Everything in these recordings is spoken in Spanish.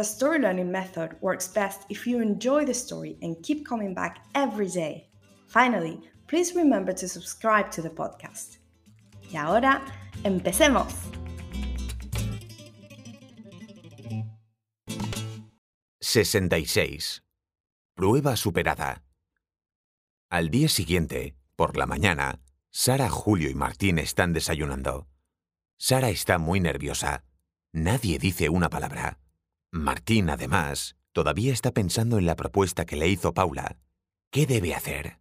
the story learning method works best if you enjoy the story and keep coming back every day. Finally, please remember to subscribe to the podcast. Y ahora, empecemos. «66. Prueba superada. Al día siguiente, por la mañana, Sara, Julio y Martín están desayunando. Sara está muy nerviosa. Nadie dice una palabra. Martín, además, todavía está pensando en la propuesta que le hizo Paula. ¿Qué debe hacer?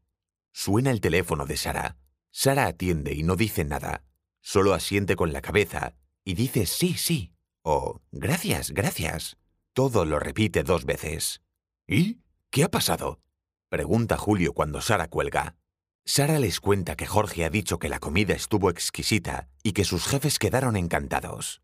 Suena el teléfono de Sara. Sara atiende y no dice nada. Solo asiente con la cabeza y dice sí, sí. O gracias, gracias. Todo lo repite dos veces. ¿Y? ¿Qué ha pasado? Pregunta Julio cuando Sara cuelga. Sara les cuenta que Jorge ha dicho que la comida estuvo exquisita y que sus jefes quedaron encantados.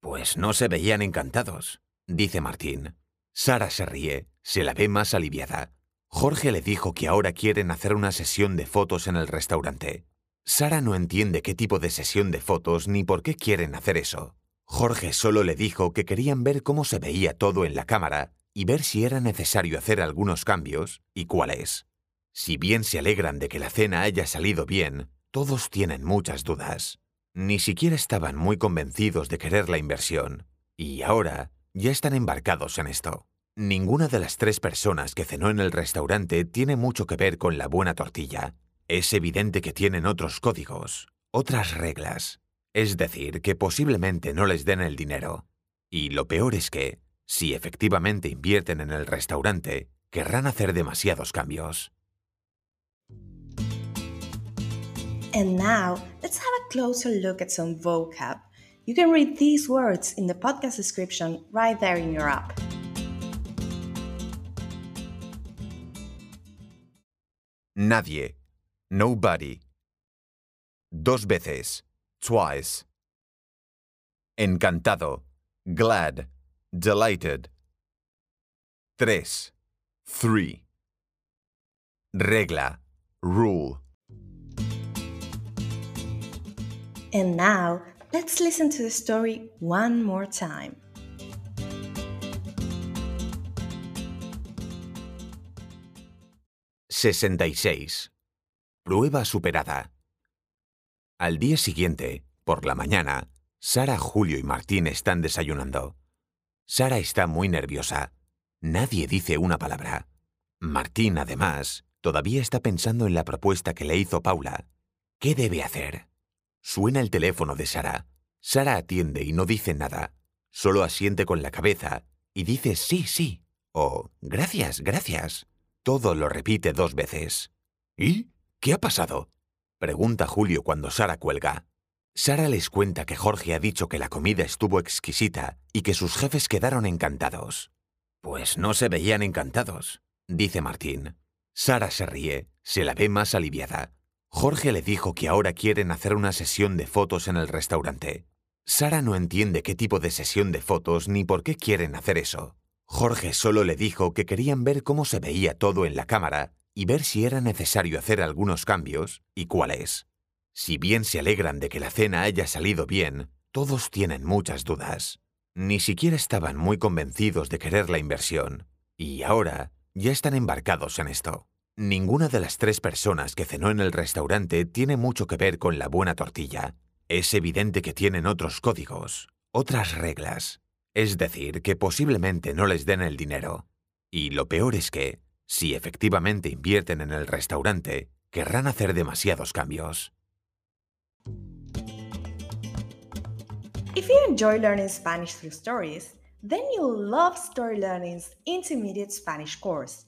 Pues no se veían encantados, dice Martín. Sara se ríe, se la ve más aliviada. Jorge le dijo que ahora quieren hacer una sesión de fotos en el restaurante. Sara no entiende qué tipo de sesión de fotos ni por qué quieren hacer eso. Jorge solo le dijo que querían ver cómo se veía todo en la cámara y ver si era necesario hacer algunos cambios y cuáles. Si bien se alegran de que la cena haya salido bien, todos tienen muchas dudas. Ni siquiera estaban muy convencidos de querer la inversión. Y ahora ya están embarcados en esto. Ninguna de las tres personas que cenó en el restaurante tiene mucho que ver con la buena tortilla. Es evidente que tienen otros códigos, otras reglas. Es decir, que posiblemente no les den el dinero. Y lo peor es que, si efectivamente invierten en el restaurante, querrán hacer demasiados cambios. And now, let's have a closer look at some vocab. You can read these words in the podcast description right there in your app. Nadie. Nobody. Dos veces. Twice. Encantado. Glad. Delighted. Tres. Three. Regla. Rule. And now, let's listen to the story one more time. «66. Prueba superada. Al día siguiente, por la mañana, Sara, Julio y Martín están desayunando. Sara está muy nerviosa. Nadie dice una palabra. Martín, además, todavía está pensando en la propuesta que le hizo Paula. ¿Qué debe hacer? Suena el teléfono de Sara. Sara atiende y no dice nada. Solo asiente con la cabeza y dice sí, sí. O gracias, gracias. Todo lo repite dos veces. ¿Y? ¿Qué ha pasado? Pregunta Julio cuando Sara cuelga. Sara les cuenta que Jorge ha dicho que la comida estuvo exquisita y que sus jefes quedaron encantados. Pues no se veían encantados, dice Martín. Sara se ríe, se la ve más aliviada. Jorge le dijo que ahora quieren hacer una sesión de fotos en el restaurante. Sara no entiende qué tipo de sesión de fotos ni por qué quieren hacer eso. Jorge solo le dijo que querían ver cómo se veía todo en la cámara y ver si era necesario hacer algunos cambios y cuáles. Si bien se alegran de que la cena haya salido bien, todos tienen muchas dudas. Ni siquiera estaban muy convencidos de querer la inversión. Y ahora ya están embarcados en esto. Ninguna de las tres personas que cenó en el restaurante tiene mucho que ver con la buena tortilla. Es evidente que tienen otros códigos, otras reglas. Es decir, que posiblemente no les den el dinero. Y lo peor es que, si efectivamente invierten en el restaurante, querrán hacer demasiados cambios. If you enjoy learning Spanish through stories, then you'll love Story Learning's intermediate Spanish course,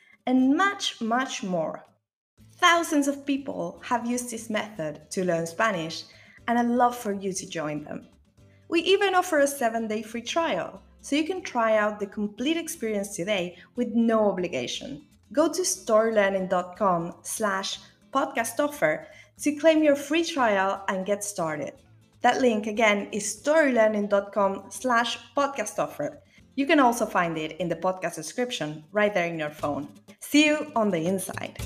and much, much more. Thousands of people have used this method to learn Spanish, and I'd love for you to join them. We even offer a seven day free trial, so you can try out the complete experience today with no obligation. Go to storylearning.com slash podcast offer to claim your free trial and get started. That link again is storylearning.com slash podcast offer. You can also find it in the podcast description right there in your phone. See you on the inside.